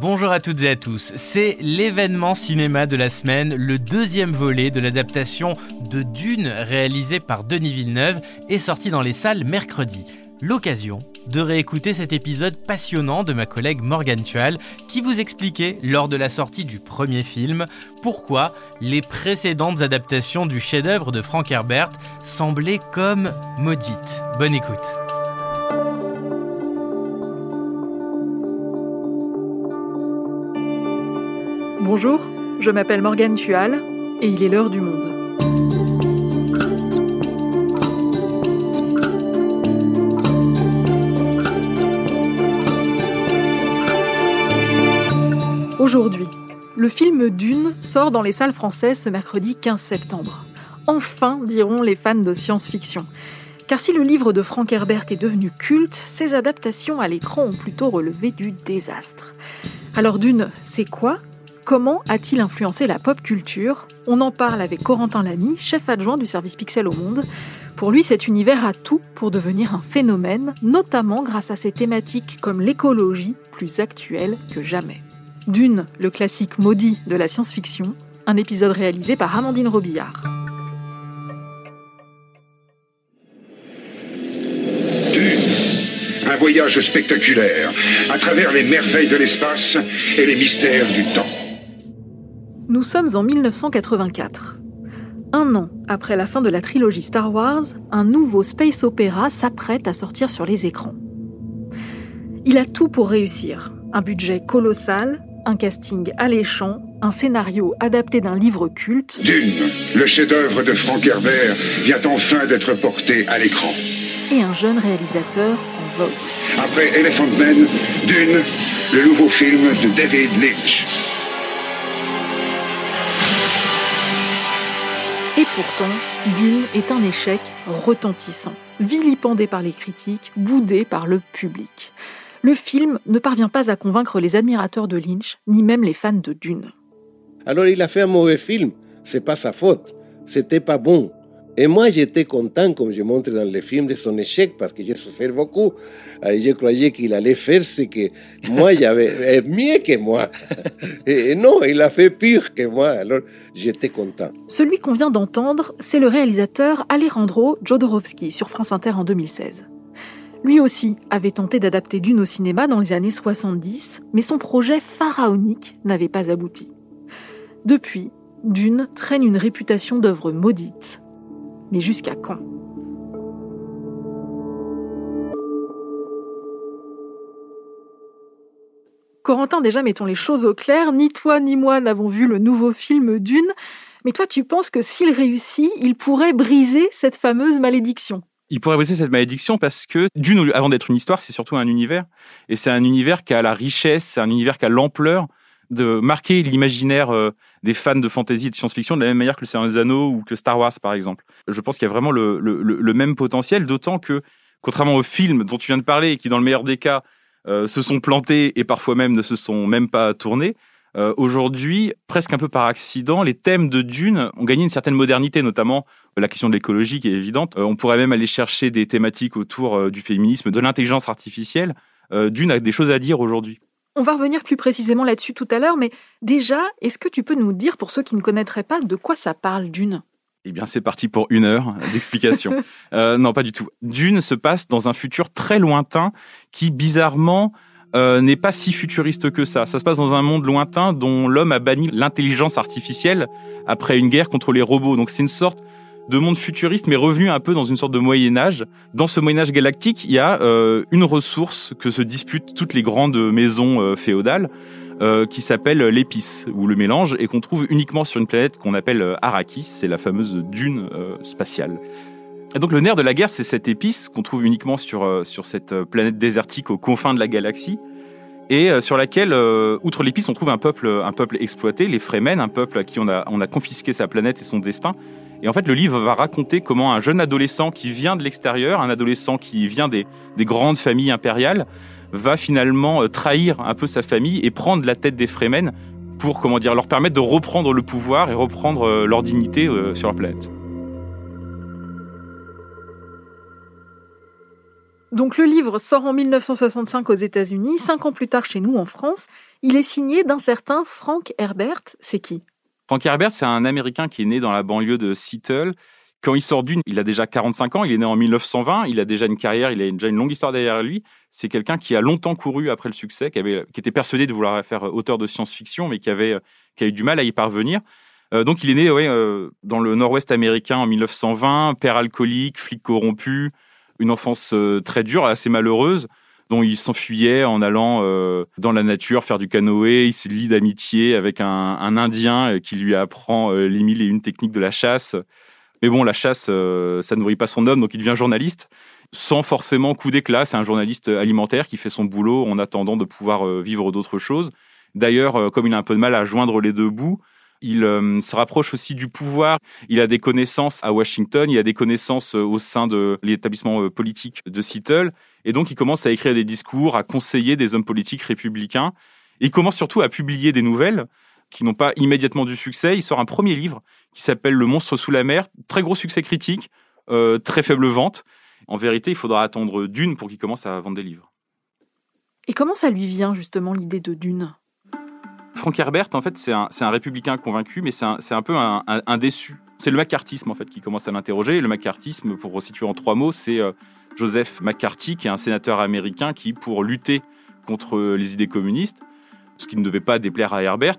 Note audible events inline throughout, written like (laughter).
Bonjour à toutes et à tous, c'est l'événement cinéma de la semaine, le deuxième volet de l'adaptation de Dune réalisée par Denis Villeneuve et sorti dans les salles mercredi. L'occasion de réécouter cet épisode passionnant de ma collègue Morgane Tual qui vous expliquait lors de la sortie du premier film pourquoi les précédentes adaptations du chef-d'œuvre de Frank Herbert semblaient comme maudites. Bonne écoute. Bonjour, je m'appelle Morgane Tual et il est l'heure du monde. Aujourd'hui, le film Dune sort dans les salles françaises ce mercredi 15 septembre. Enfin, diront les fans de science-fiction. Car si le livre de Frank Herbert est devenu culte, ses adaptations à l'écran ont plutôt relevé du désastre. Alors Dune, c'est quoi Comment a-t-il influencé la pop culture On en parle avec Corentin Lamy, chef adjoint du service Pixel au Monde. Pour lui, cet univers a tout pour devenir un phénomène, notamment grâce à ses thématiques comme l'écologie, plus actuelle que jamais. Dune, le classique maudit de la science-fiction, un épisode réalisé par Amandine Robillard. Dune, un voyage spectaculaire à travers les merveilles de l'espace et les mystères du temps. Nous sommes en 1984. Un an après la fin de la trilogie Star Wars, un nouveau space opéra s'apprête à sortir sur les écrans. Il a tout pour réussir. Un budget colossal, un casting alléchant, un scénario adapté d'un livre culte. Dune, le chef-d'œuvre de Frank Herbert, vient enfin d'être porté à l'écran. Et un jeune réalisateur en vogue. Après Elephant Man, Dune, le nouveau film de David Lynch. Pourtant, Dune est un échec retentissant, vilipendé par les critiques, boudé par le public. Le film ne parvient pas à convaincre les admirateurs de Lynch, ni même les fans de Dune. Alors il a fait un mauvais film, c'est pas sa faute, c'était pas bon. Et moi, j'étais content, comme je montre dans le film, de son échec, parce que j'ai souffert beaucoup. Et je croyais qu'il allait faire ce que moi, j'avais (laughs) mieux que moi. Et non, il a fait pire que moi. Alors, j'étais content. Celui qu'on vient d'entendre, c'est le réalisateur Alejandro Jodorowsky sur France Inter en 2016. Lui aussi avait tenté d'adapter Dune au cinéma dans les années 70, mais son projet pharaonique n'avait pas abouti. Depuis, Dune traîne une réputation d'œuvre maudite, mais jusqu'à quand? Corentin, déjà, mettons les choses au clair. Ni toi ni moi n'avons vu le nouveau film Dune. Mais toi, tu penses que s'il réussit, il pourrait briser cette fameuse malédiction? Il pourrait briser cette malédiction parce que Dune, avant d'être une histoire, c'est surtout un univers. Et c'est un univers qui a la richesse, c'est un univers qui a l'ampleur de marquer l'imaginaire euh, des fans de fantasy et de science-fiction de la même manière que le Seigneur des Anneaux ou que Star Wars, par exemple. Je pense qu'il y a vraiment le, même potentiel, d'autant que, contrairement aux films dont tu viens de parler et qui, dans le meilleur des cas, euh, se sont plantés et parfois même ne se sont même pas tournés, euh, aujourd'hui, presque un peu par accident, les thèmes de Dune ont gagné une certaine modernité, notamment la question de l'écologie qui est évidente. on pourrait même aller chercher des thématiques autour du féminisme, de l'intelligence artificielle. Dune a des choses à dire aujourd'hui. On va revenir plus précisément là-dessus tout à l'heure, mais déjà, est-ce que tu peux nous dire, pour ceux qui ne connaîtraient pas, de quoi ça parle Dune? Eh bien, c'est parti pour une heure d'explication. (laughs) euh, non, pas du tout. Dune se passe dans un futur très lointain qui, bizarrement, euh, n'est pas si futuriste que ça. Ça se passe dans un monde lointain dont l'homme a banni l'intelligence artificielle après une guerre contre les robots. Donc c'est une sorte de monde futuriste, mais revenu un peu dans une sorte de Moyen Âge. Dans ce Moyen Âge galactique, il y a euh, une ressource que se disputent toutes les grandes maisons euh, féodales, euh, qui s'appelle l'épice ou le mélange, et qu'on trouve uniquement sur une planète qu'on appelle Arrakis. C'est la fameuse dune spatiale. Et donc le nerf de la guerre, c'est cette épice qu'on trouve uniquement sur, sur cette planète désertique aux confins de la galaxie et sur laquelle, outre l'épice, on trouve un peuple, un peuple exploité, les Fremen, un peuple à qui on a, on a confisqué sa planète et son destin, et en fait, le livre va raconter comment un jeune adolescent qui vient de l'extérieur, un adolescent qui vient des, des grandes familles impériales, va finalement euh, trahir un peu sa famille et prendre la tête des Fremen pour, comment dire, leur permettre de reprendre le pouvoir et reprendre euh, leur dignité euh, sur la planète. Donc le livre sort en 1965 aux États-Unis, cinq ans plus tard chez nous en France, Il est signé d'un certain Frank Herbert. C'est qui? Frank Herbert, c'est un Américain qui est né dans la banlieue de Seattle. Quand il sort d'une, il a déjà 45 ans, il est né en 1920, il a déjà une carrière, il a déjà une longue histoire derrière lui. C'est quelqu'un qui a longtemps couru après le succès, qui, avait, qui était persuadé de vouloir faire auteur de science-fiction, mais qui avait, qui a eu du mal à y parvenir. Euh, donc il est né ouais, euh, dans le nord-ouest américain en 1920, père alcoolique, flic corrompu, une enfance euh, très dure, assez malheureuse, dont il s'enfuyait en allant dans la nature faire du canoë. Il s'est lié d'amitié avec un, un, Indien qui lui apprend les mille et une techniques de la chasse. Mais bon, la chasse, ça ne nourrit pas son homme, donc il devient journaliste sans forcément coup d'éclat. C'est un journaliste alimentaire qui fait son boulot en attendant de pouvoir vivre d'autres choses. D'ailleurs, comme il a un peu de mal à joindre les deux bouts, il euh, se rapproche aussi du pouvoir. Il a des connaissances à Washington, il a des connaissances euh, au sein de l'établissement euh, politique de Seattle. Et donc, il commence à écrire des discours, à conseiller des hommes politiques républicains. il commence surtout à publier des nouvelles qui n'ont pas immédiatement du succès. Il sort un premier livre qui s'appelle Le monstre sous la mer. Très gros succès critique, très faible vente. En vérité, il faudra attendre Dune pour qu'il commence à vendre des livres. Et comment ça lui vient justement l'idée de Dune? Frank Herbert, en fait, c'est un, républicain convaincu, mais c'est un, peu un, déçu. C'est le macartisme, en fait, qui commence à l'interroger. Le macartisme, pour resituer en trois mots, c'est euh, Joseph McCarthy, qui est un sénateur américain qui, pour lutter contre les idées communistes, ce qui ne devait pas déplaire à Herbert,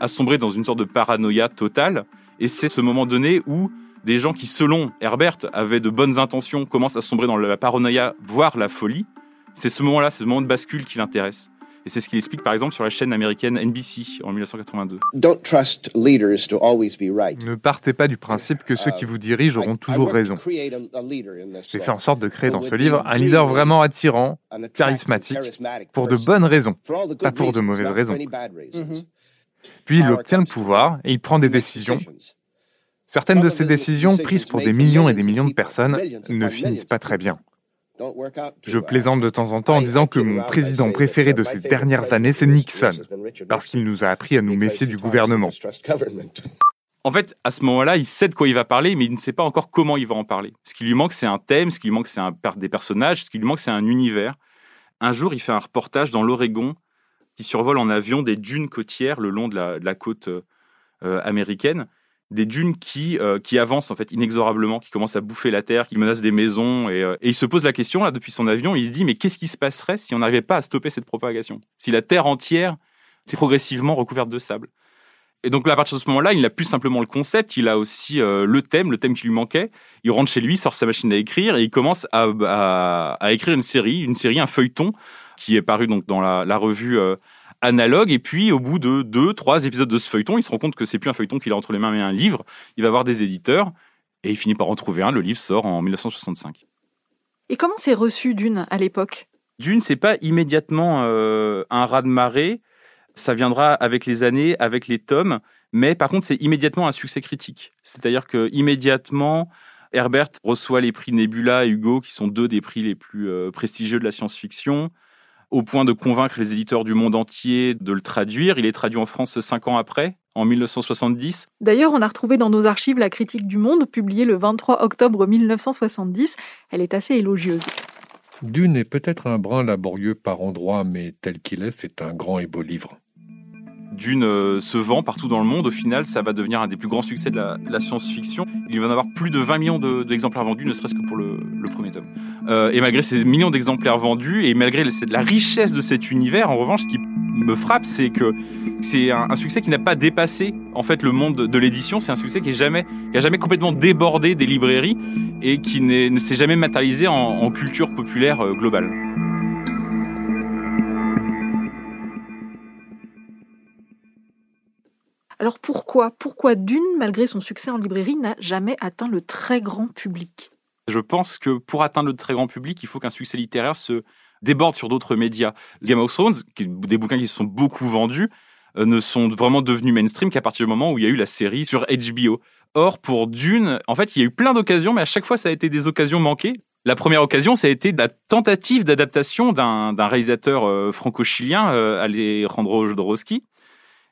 a sombré dans une sorte de paranoïa totale. Et c'est ce moment donné où des gens qui, selon Herbert, avaient de bonnes intentions, commencent à sombrer dans la paranoïa, voire la folie. C'est ce moment-là, ce moment de bascule qui l'intéresse. Et c'est ce qu'il explique par exemple sur la chaîne américaine NBC en 1982. Ne partez pas du principe que ceux qui vous dirigent auront toujours raison. J'ai fait en sorte de créer dans ce livre un leader vraiment attirant, charismatique, pour de bonnes raisons, pas pour de mauvaises raisons. Mm-hmm. Puis il obtient le pouvoir et il prend des décisions. Certaines de ces décisions, prises pour des millions et des millions de personnes, ne finissent pas très bien. Je plaisante de temps en temps en disant que mon président préféré de ces dernières années, c'est Nixon, parce qu'il nous a appris à nous méfier du gouvernement. En fait, à ce moment-là, il sait de quoi il va parler, mais il ne sait pas encore comment il va en parler. Ce qui lui manque, c'est un thème, ce qui lui manque, c'est un, des personnages, ce qui lui manque, c'est un univers. Un jour, il fait un reportage dans l'Oregon qui survole en avion des dunes côtières le long de la, côte euh, américaine des dunes qui, euh, qui avancent en fait inexorablement, qui commencent à bouffer la terre, qui menacent des maisons. Euh, et, il se pose la question là depuis son avion, il se dit mais qu'est-ce qui se passerait si on n'arrivait pas à stopper cette propagation? Si la terre entière était progressivement recouverte de sable Et donc là, à partir de ce moment-là, il n'a plus simplement le concept, il a aussi euh, le thème, le thème qui lui manquait. Il rentre chez lui, sort sa machine à écrire et il commence à, à, écrire une série, une série, un feuilleton qui est paru donc dans la, la revue analogue. Et puis, au bout de deux, trois épisodes de ce feuilleton, il se rend compte que c'est plus un feuilleton qu'il a entre les mains, mais un livre. Il va voir des éditeurs et il finit par en trouver un. Le livre sort en 1965. Et comment c'est reçu Dune à l'époque? Dune, c'est pas immédiatement euh, un raz-de-marée. Ça viendra avec les années, avec les tomes. Mais par contre, c'est immédiatement un succès critique. C'est-à-dire que immédiatement, Herbert reçoit les prix Nebula et Hugo, qui sont deux des prix les plus euh, prestigieux de la science-fiction au point de convaincre les éditeurs du monde entier de le traduire. Il est traduit en France cinq ans après, en 1970. D'ailleurs, on a retrouvé dans nos archives la critique du Monde, publiée le 23 octobre 1970. Elle est assez élogieuse. Dune est peut-être un brin laborieux par endroits, mais tel qu'il est, c'est un grand et beau livre. Dune euh, se vend partout dans le monde. Au final, ça va devenir un des plus grands succès de la, science-fiction. Il va en avoir plus de 20 millions d'exemplaires vendus, ne serait-ce que pour le, premier tome. Euh, et malgré ces millions d'exemplaires vendus, et malgré la richesse de cet univers, en revanche, ce qui me frappe, c'est que c'est un, succès qui n'a pas dépassé en fait le monde de, l'édition. C'est un succès qui, est jamais, qui a jamais complètement débordé des librairies et qui ne s'est jamais matérialisé en, culture populaire euh, globale. Alors pourquoi Pourquoi Dune, malgré son succès en librairie, n'a jamais atteint le très grand public? Je pense que pour atteindre le très grand public, il faut qu'un succès littéraire se déborde sur d'autres médias. Game of Thrones, des bouquins qui se sont beaucoup vendus, euh, ne sont vraiment devenus mainstream qu'à partir du moment où il y a eu la série sur HBO. Or, pour Dune, en fait, il y a eu plein d'occasions, mais à chaque fois, ça a été des occasions manquées. La première occasion, ça a été la tentative d'adaptation d'un réalisateur euh, franco-chilien, euh, Alejandro Jodorowsky,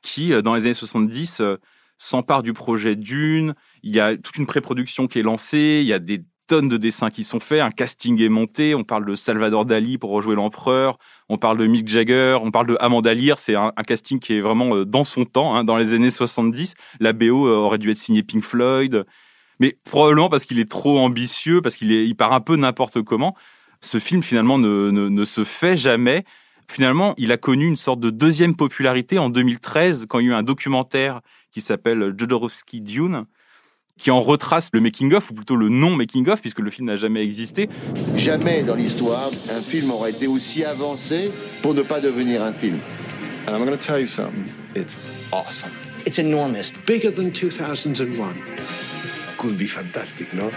qui, euh, dans les années 70, euh, s'empare du projet Dune. Il y a toute une pré-production qui est lancée. Il y a des tonnes de dessins qui sont faits, un casting est monté, on parle de Salvador Dali pour rejouer l'empereur, on parle de Mick Jagger, on parle de Amanda Lear, c'est un, casting qui est vraiment euh, dans son temps, hein, dans les années 70. La BO aurait dû être signée Pink Floyd, mais probablement parce qu'il est trop ambitieux, parce qu'il il part un peu n'importe comment. Ce film finalement ne se fait jamais. Finalement, il a connu une sorte de deuxième popularité en 2013 quand il y a eu un documentaire qui s'appelle Jodorowsky Dune, qui en retrace le making-of, ou plutôt le non-making-of, puisque le film n'a jamais existé. Jamais dans l'histoire, un film aurait été aussi avancé pour ne pas devenir un film. And I'm going to tell you something. It's awesome. It's enormous. Bigger than 2001. Could be fantastic, no?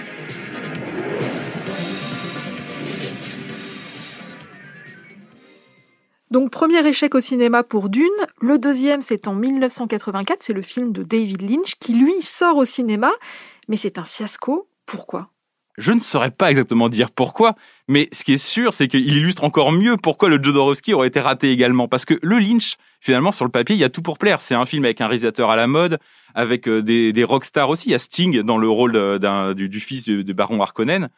Donc premier échec au cinéma pour Dune, le deuxième c'est en 1984, c'est le film de David Lynch qui lui sort au cinéma, mais c'est un fiasco. Pourquoi? Je ne saurais pas exactement dire pourquoi, mais ce qui est sûr, c'est qu'il illustre encore mieux pourquoi le Jodorowsky aurait été raté également. Parce que le Lynch, finalement, sur le papier, il y a tout pour plaire. C'est un film avec un réalisateur à la mode, avec euh, des, des rockstars aussi. Il y a Sting dans le rôle du, du, fils de Baron Harkonnen.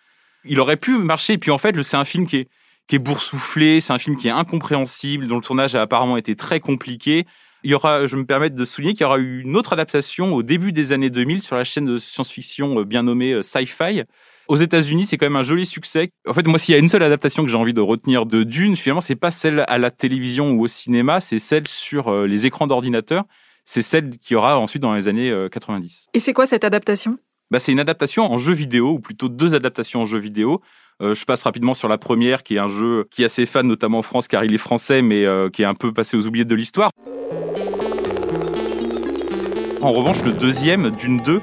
Il aurait pu marcher. Et puis en fait, c'est un film qui est, qui est boursouflé, c'est un film qui est incompréhensible, dont le tournage a apparemment été très compliqué. Il y aura, je me permets de souligner qu'il y aura eu une autre adaptation au début des années 2000 sur la chaîne de science-fiction euh, bien nommée euh, Sci-Fi. Aux États-Unis, c'est quand même un joli succès. En fait, moi, s'il y a une seule adaptation que j'ai envie de retenir de Dune, finalement, c'est pas celle à la télévision ou au cinéma, c'est celle sur euh, les écrans d'ordinateur. C'est celle qui aura ensuite dans les années 90. Et c'est quoi cette adaptation? Bah, c'est une adaptation en jeu vidéo, ou plutôt deux adaptations en jeu vidéo. Euh, je passe rapidement sur la première, qui est un jeu qui a ses fans, notamment en France, car il est français, mais euh, qui est un peu passé aux oubliettes de l'histoire. En revanche, le deuxième, Dune 2,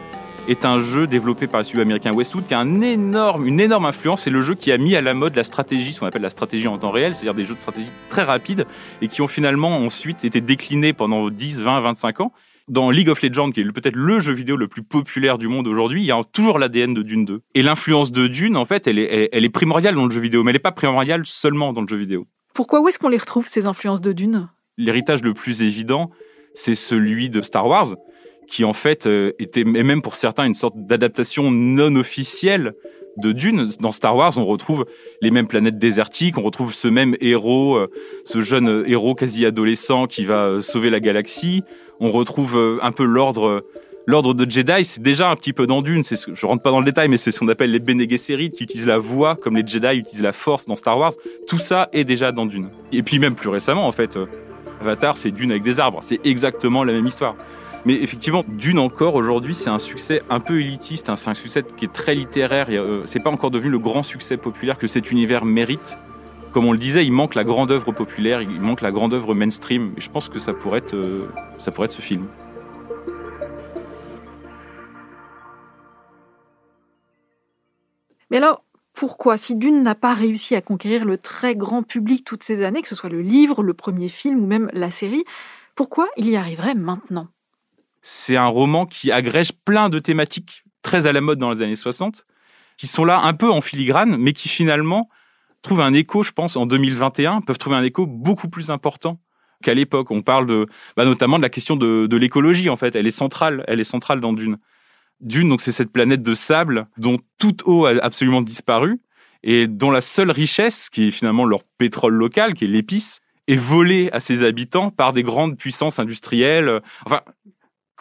est un jeu développé par le studio américain Westwood qui a une énorme influence. C'est le jeu qui a mis à la mode la stratégie, ce qu'on appelle la stratégie en temps réel, c'est-à-dire des jeux de stratégie très rapides et qui ont finalement ensuite été déclinés pendant 10, 20, 25 ans dans League of Legends, qui est peut-être le jeu vidéo le plus populaire du monde aujourd'hui, il y a toujours l'ADN de Dune 2. Et l'influence de Dune, en fait, elle est, elle est primordiale dans le jeu vidéo, mais elle n'est pas primordiale seulement dans le jeu vidéo. Pourquoi où est-ce qu'on les retrouve, ces influences de Dune? L'héritage le plus évident, c'est celui de Star Wars, qui en fait euh, était, et même pour certains, une sorte d'adaptation non officielle de Dune. Dans Star Wars, on retrouve les mêmes planètes désertiques, on retrouve ce même héros, euh, ce jeune héros quasi adolescent qui va euh, sauver la galaxie on retrouve euh, un peu l'ordre euh, l'ordre de Jedi, c'est déjà un petit peu dans Dune. Ce, je rentre pas dans le détail, mais c'est ce qu'on appelle les Bene Gesserit qui utilisent la voix comme les Jedi utilisent la Force dans Star Wars. Tout ça est déjà dans Dune. Et puis même plus récemment, en fait, euh, Avatar, c'est Dune avec des arbres. C'est exactement la même histoire. Mais effectivement, Dune encore aujourd'hui, c'est un succès un peu élitiste. Hein. C'est un succès qui est très littéraire. c'est pas encore devenu le grand succès populaire que cet univers mérite comme on le disait, il manque la grande œuvre populaire, il manque la grande œuvre mainstream. Et je pense que ça pourrait être, euh, ça pourrait être ce film. Mais alors, pourquoi, si Dune n'a pas réussi à conquérir le très grand public toutes ces années, que ce soit le livre, le premier film ou même la série, pourquoi il y arriverait maintenant? C'est un roman qui agrège plein de thématiques très à la mode dans les années 60, qui sont là un peu en filigrane, mais qui finalement trouvent un écho, je pense, en 2021, peuvent trouver un écho beaucoup plus important qu'à l'époque. On parle de, bah, notamment de la question de, de l'écologie, en fait. Elle est centrale, elle est centrale dans Dune. Dune, donc, c'est cette planète de sable dont toute eau a absolument disparu et dont la seule richesse, qui est finalement leur pétrole local, qui est l'épice, est volée à ses habitants par des grandes puissances industrielles. Enfin,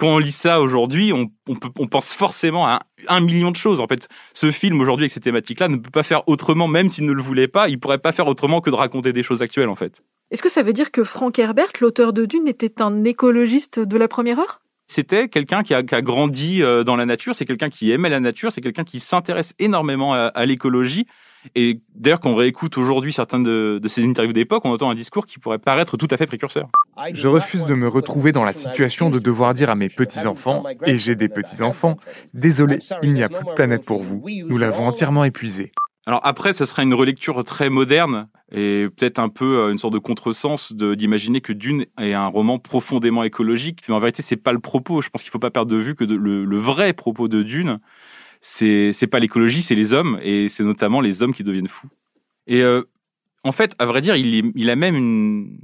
quand on lit ça aujourd'hui, on, on, pense forcément à un, million de choses. En fait, ce film aujourd'hui avec ces thématiques-là ne peut pas faire autrement, même s'il ne le voulait pas. Il pourrait pas faire autrement que de raconter des choses actuelles, en fait. Est-ce que ça veut dire que Frank Herbert, l'auteur de Dune, était un écologiste de la première heure? C'était quelqu'un qui a, grandi euh, dans la nature, c'est quelqu'un qui aimait la nature, c'est quelqu'un qui s'intéresse énormément à l'écologie et d'ailleurs, quand on réécoute aujourd'hui certaines de, ces interviews d'époque, on entend un discours qui pourrait paraître tout à fait précurseur. Je refuse de me retrouver dans la situation de devoir dire à mes petits-enfants, et j'ai des petits-enfants, désolé, il n'y a plus de planète pour vous, nous l'avons entièrement épuisé. Alors après, ça serait une relecture très moderne et peut-être un peu euh, une sorte de contresens d'imaginer que Dune est un roman profondément écologique. Mais en vérité, c'est pas le propos. Je pense qu'il faut pas perdre de vue que le vrai propos de Dune, c'est c'est pas l'écologie, c'est les hommes et c'est notamment les hommes qui deviennent fous. Et euh, en fait, à vrai dire, il, il a même une,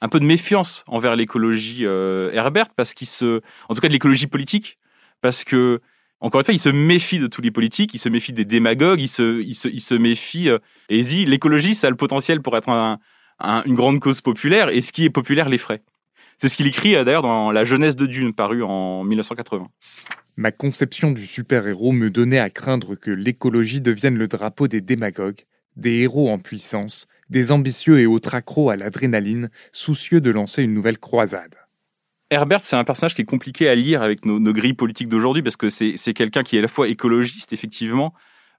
un peu de méfiance envers l'écologie euh, Herbert parce qu'il se, en tout cas de l'écologie politique, parce que encore une fois, il se méfie de tous les politiques, il se méfie des démagogues, il se, il se, il se méfie. Euh, et il dit l'écologie, ça a le potentiel pour être une grande cause populaire, et ce qui est populaire l'effraie. C'est ce qu'il écrit euh, d'ailleurs dans La jeunesse de Dune, paru en 1980. Ma conception du super-héros me donnait à craindre que l'écologie devienne le drapeau des démagogues, des héros en puissance, des ambitieux et autres accros à l'adrénaline, soucieux de lancer une nouvelle croisade. Herbert, c'est un personnage qui est compliqué à lire avec nos, grilles politiques d'aujourd'hui parce que c'est quelqu'un qui est à la fois écologiste, effectivement,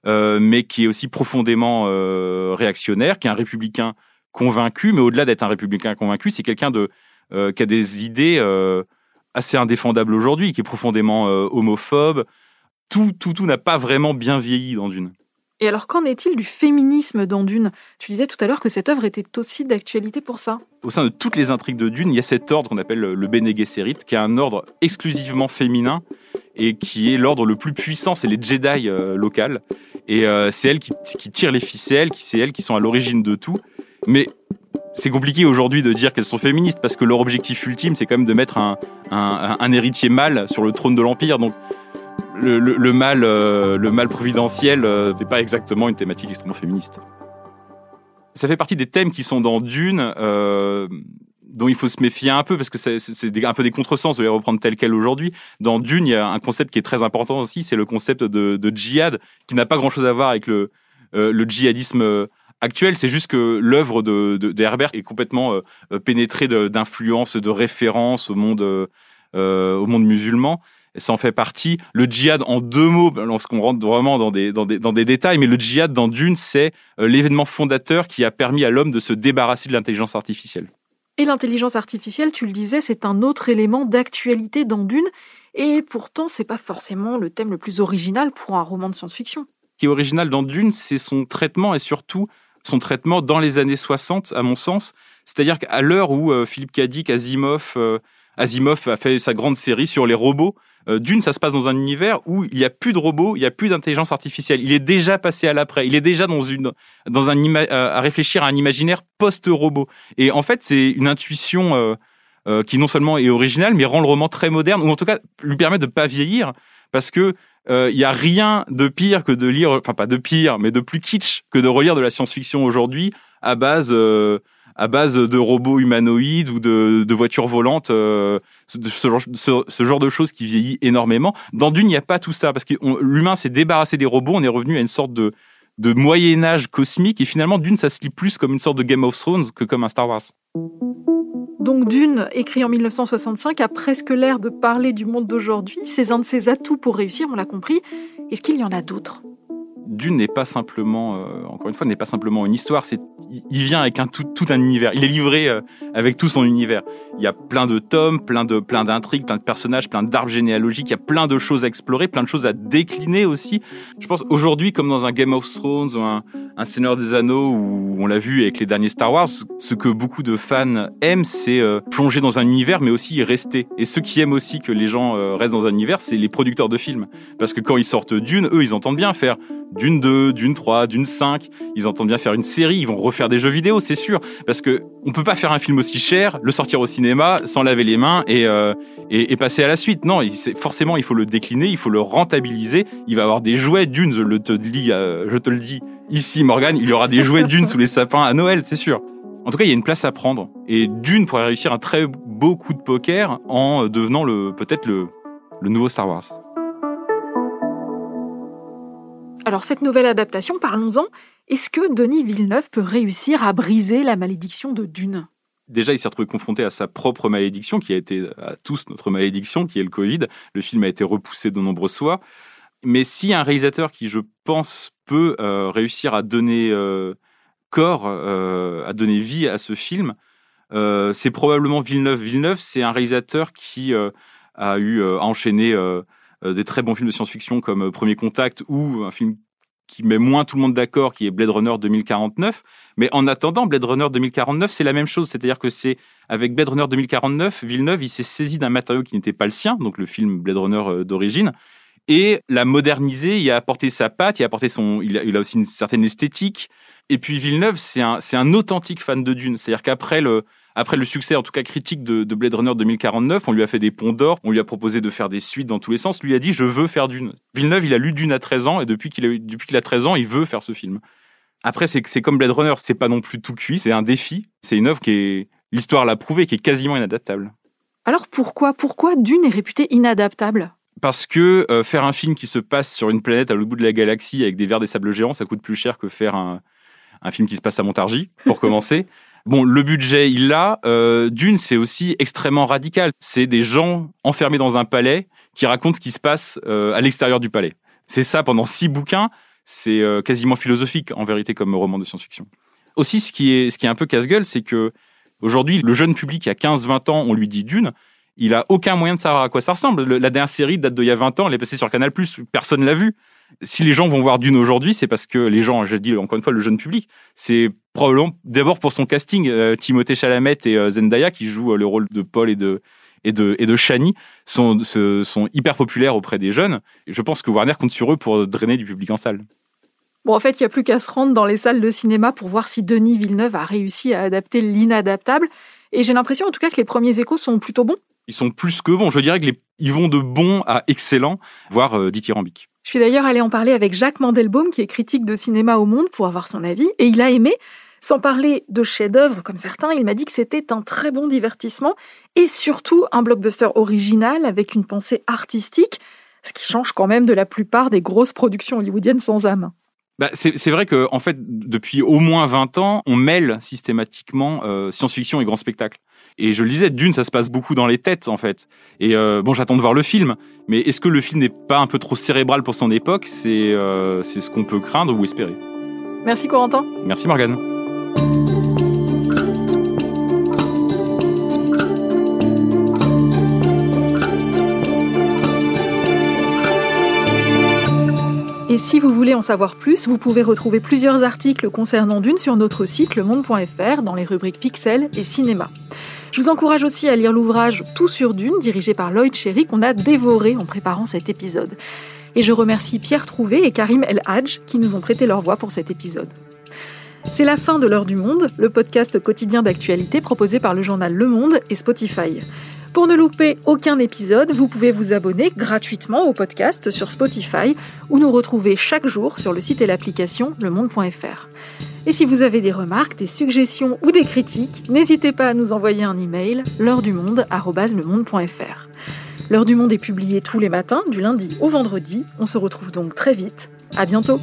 euh, mais qui est aussi profondément euh, réactionnaire, qui est un républicain convaincu, mais au-delà d'être un républicain convaincu, c'est quelqu'un de euh, qui a des idées assez indéfendables aujourd'hui, qui est profondément homophobe. Tout, tout, tout n'a pas vraiment bien vieilli dans Dune. Et alors, qu'en est-il du féminisme dans Dune? Tu disais tout à l'heure que cette œuvre était aussi d'actualité pour ça. Au sein de toutes les intrigues de Dune, il y a cet ordre qu'on appelle le Bene Gesserit, qui est un ordre exclusivement féminin et qui est l'ordre le plus puissant, c'est les Jedi euh, locales. Et euh, c'est elles qui, qui, tirent les ficelles, c'est elles qui sont à l'origine de tout. Mais c'est compliqué aujourd'hui de dire qu'elles sont féministes parce que leur objectif ultime, c'est quand même de mettre un, un, un héritier mâle sur le trône de l'Empire. Donc le, mal, euh, le mal providentiel, euh, c'est pas exactement une thématique extrêmement féministe. Ça fait partie des thèmes qui sont dans Dune, euh, dont il faut se méfier un peu parce que c'est un peu des contresens de les reprendre tels quels aujourd'hui. Dans Dune, il y a un concept qui est très important aussi, c'est le concept de, de, djihad, qui n'a pas grand-chose à voir avec le, le djihadisme actuel. C'est juste que l'œuvre de, de, Herbert est complètement pénétrée d'influences, de, références au monde, au monde musulman ça en fait partie. Le djihad, en deux mots, lorsqu'on rentre vraiment dans des, dans des, dans des détails, mais le djihad dans Dune, c'est euh, l'événement fondateur qui a permis à l'homme de se débarrasser de l'intelligence artificielle. Et l'intelligence artificielle, tu le disais, c'est un autre élément d'actualité dans Dune, et pourtant, c'est pas forcément le thème le plus original pour un roman de science-fiction. Ce qui est original dans Dune, c'est son traitement et surtout son traitement dans les années 60, à mon sens. C'est-à-dire qu'à l'heure où euh, Philippe Kadik, Asimov, euh, Asimov a fait sa grande série sur les robots, euh, d'une, ça se passe dans un univers où il n'y a plus de robots, il n'y a plus d'intelligence artificielle. Il est déjà passé à l'après. Il est déjà dans une, dans un euh, à réfléchir à un imaginaire post-robot. Et en fait, c'est une intuition euh, qui non seulement est originale, mais rend le roman très moderne, ou en tout cas lui permet de pas vieillir, parce que il y a rien de pire que de lire, enfin pas de pire, mais de plus kitsch que de relire de la science-fiction aujourd'hui à base à base de robots humanoïdes ou de, de voitures volantes, euh, ce, genre, ce, genre de choses qui vieillit énormément. Dans Dune, il n'y a pas tout ça, parce que l'humain s'est débarrassé des robots, on est revenu à une sorte de, de Moyen Âge cosmique, et finalement, Dune, ça se lit plus comme une sorte de Game of Thrones que comme un Star Wars. Donc Dune, écrit en 1965, a presque l'air de parler du monde d'aujourd'hui. C'est un de ses atouts pour réussir, on l'a compris. Est-ce qu'il y en a d'autres? Dune n'est pas simplement, euh, encore une fois, n'est pas simplement une histoire. Il vient avec tout, un univers. Il est livré euh, avec tout son univers. Il y a plein de tomes, plein de, plein d'intrigues, plein de personnages, plein d'arbres généalogiques. Il y a plein de choses à explorer, plein de choses à décliner aussi. Je pense aujourd'hui, comme dans un Game of Thrones ou un, un Seigneur des Anneaux, où on l'a vu avec les derniers Star Wars, ce que beaucoup de fans aiment, c'est euh, plonger dans un univers, mais aussi y rester. Et ceux qui aiment aussi que les gens restent dans un univers, c'est les producteurs de films, parce que quand ils sortent Dune, eux, ils entendent bien faire d'une 2, d'une 3, d'une 5. Ils entendent bien faire une série, ils vont refaire des jeux vidéo, c'est sûr. Parce que on peut pas faire un film aussi cher, le sortir au cinéma sans laver les mains et, euh, et, passer à la suite. Non, forcément, il faut le décliner, il faut le rentabiliser. Il va avoir des jouets d'une, je, te dis, euh, je te le dis ici, Morgan, il y aura des jouets d'une (laughs) sous les sapins à Noël, c'est sûr. En tout cas, il y a une place à prendre. Et Dune pourrait réussir un très beau coup de poker en devenant le peut-être le, le nouveau Star Wars. Alors cette nouvelle adaptation, parlons-en. Est-ce que Denis Villeneuve peut réussir à briser la malédiction de Dune? Déjà, il s'est retrouvé confronté à sa propre malédiction, qui a été à tous notre malédiction, qui est le Covid. Le film a été repoussé de nombreuses fois. Mais si un réalisateur qui, je pense, peut euh, réussir à donner euh, corps, euh, à donner vie à ce film, c'est probablement Villeneuve. Villeneuve, c'est un réalisateur qui a eu à enchaîner des très bons films de science-fiction comme euh, Premier Contact ou un film qui met moins tout le monde d'accord, qui est Blade Runner 2049. Mais en attendant, Blade Runner 2049, c'est la même chose. C'est-à-dire que c'est avec Blade Runner 2049, Villeneuve, il s'est saisi d'un matériau qui n'était pas le sien, donc le film Blade Runner euh, d'origine, et l'a modernisé. Il a apporté sa patte, il a apporté son, il a, il a aussi une certaine esthétique. Et puis Villeneuve, c'est un, c'est un authentique fan de Dune. C'est-à-dire qu'après le, après le succès, en tout cas critique de, Blade Runner 2049, on lui a fait des ponts d'or, on lui a proposé de faire des suites dans tous les sens. Lui a dit, je veux faire Dune. Villeneuve, il a lu Dune à 13 ans, et depuis qu'il a, depuis qu'il a 13 ans, il veut faire ce film. Après, c'est, c'est comme Blade Runner, c'est pas non plus tout cuit, c'est un défi. C'est une œuvre qui est, l'histoire l'a prouvé, qui est quasiment inadaptable. Alors pourquoi, pourquoi Dune est réputé inadaptable? Parce que euh, faire un film qui se passe sur une planète à l'autre bout de la galaxie avec des vers des sables géants, ça coûte plus cher que faire un, un film qui se passe à Montargis, pour (laughs) commencer. Bon, le budget, il l'a. Euh, D'une, c'est aussi extrêmement radical. C'est des gens enfermés dans un palais qui racontent ce qui se passe euh, à l'extérieur du palais. C'est ça pendant six bouquins. C'est euh, quasiment philosophique en vérité comme roman de science-fiction. Aussi, ce qui est, ce qui est un peu casse-gueule, c'est que aujourd'hui, le jeune public, à 15-20 ans, on lui dit Dune. Il a aucun moyen de savoir à quoi ça ressemble. la dernière série date d'il y a 20 ans, elle est passée sur Canal+, personne l'a vue si les gens vont voir Dune aujourd'hui, c'est parce que les gens, je dis encore une fois, le jeune public, c'est probablement d'abord pour son casting, euh, Timothée Chalamet et euh, Zendaya qui jouent euh, le rôle de Paul et de et de et de Shani sont sont hyper populaires auprès des jeunes. Et je pense que Warner compte sur eux pour drainer du public en salle. Bon, en fait, il n'y a plus qu'à se rendre dans les salles de cinéma pour voir si Denis Villeneuve a réussi à adapter l'inadaptable. Et j'ai l'impression, en tout cas, que les premiers échos sont plutôt bons. Ils sont plus que bons. Je dirais qu'ils vont de bons à excellents, voire dithyrambiques. Je suis d'ailleurs allée en parler avec Jacques Mandelbaum, qui est critique de cinéma au monde, pour avoir son avis, et il a aimé. Sans parler de chef-d'œuvre comme certains, il m'a dit que c'était un très bon divertissement et surtout un blockbuster original avec une pensée artistique, ce qui change quand même de la plupart des grosses productions hollywoodiennes sans âme. Bah, c'est vrai que en fait, depuis au moins 20 ans, on mêle systématiquement euh, science-fiction et grand spectacle. Et je le disais, d'une, ça se passe beaucoup dans les têtes, en fait. Et euh, bon, j'attends de voir le film. Mais est-ce que le film n'est pas un peu trop cérébral pour son époque? C'est euh, ce qu'on peut craindre ou espérer. Merci Corentin. Merci Morgane. Et si vous voulez en savoir plus, vous pouvez retrouver plusieurs articles concernant Dune sur notre site lemonde.fr dans les rubriques Pixel et Cinéma. Je vous encourage aussi à lire l'ouvrage Tout sur Dune, dirigé par Lloyd Cherry, qu'on a dévoré en préparant cet épisode. Et je remercie Pierre Trouvé et Karim El Hadj qui nous ont prêté leur voix pour cet épisode. C'est la fin de l'heure du monde, le podcast quotidien d'actualité proposé par le journal Le Monde et Spotify. Pour ne louper aucun épisode, vous pouvez vous abonner gratuitement au podcast sur Spotify ou nous retrouver chaque jour sur le site et l'application lemonde.fr. Et si vous avez des remarques, des suggestions ou des critiques, n'hésitez pas à nous envoyer un email l'heure du monde L'heure du monde est publiée tous les matins, du lundi au vendredi. On se retrouve donc très vite. À bientôt!